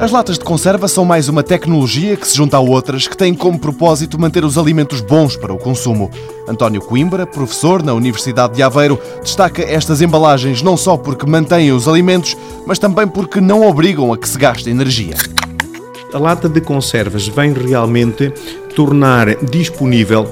As latas de conserva são mais uma tecnologia que se junta a outras que têm como propósito manter os alimentos bons para o consumo. António Coimbra, professor na Universidade de Aveiro, destaca estas embalagens não só porque mantêm os alimentos, mas também porque não obrigam a que se gaste energia. A lata de conservas vem realmente tornar disponível,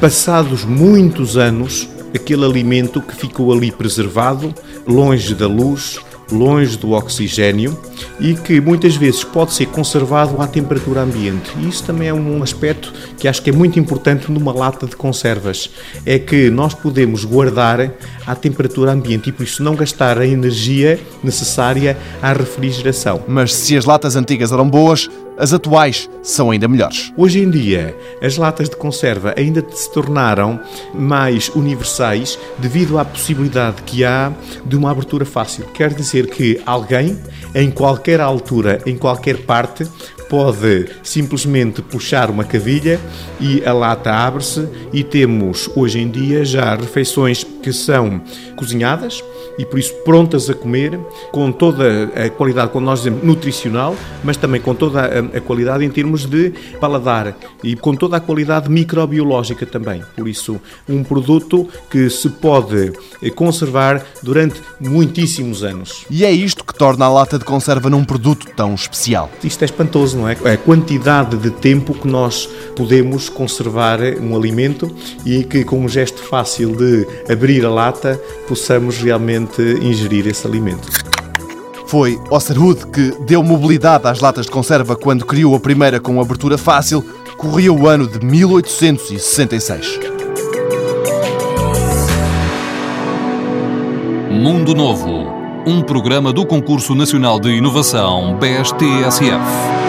passados muitos anos, aquele alimento que ficou ali preservado, longe da luz, longe do oxigênio e que muitas vezes pode ser conservado à temperatura ambiente. E isso também é um aspecto que acho que é muito importante numa lata de conservas, é que nós podemos guardar à temperatura ambiente e por isso não gastar a energia necessária à refrigeração. Mas se as latas antigas eram boas, as atuais são ainda melhores. Hoje em dia, as latas de conserva ainda se tornaram mais universais devido à possibilidade que há de uma abertura fácil. Quer dizer que alguém, em qualquer altura, em qualquer parte, pode simplesmente puxar uma cavilha e a lata abre-se e temos hoje em dia já refeições que são cozinhadas e por isso prontas a comer, com toda a qualidade, quando nós dizemos nutricional, mas também com toda a, a qualidade em termos de paladar e com toda a qualidade microbiológica também. Por isso, um produto que se pode conservar durante muitíssimos anos. E é isto que torna a lata de conserva num produto tão especial. Isto é espantoso, não é? A quantidade de tempo que nós podemos conservar um alimento e que com um gesto fácil de abrir a lata possamos realmente ingerir esse alimento. Foi Osserwood que deu mobilidade às latas de conserva quando criou a primeira com abertura fácil. Corria o ano de 1866. Mundo Novo, um programa do Concurso Nacional de Inovação BSTSF.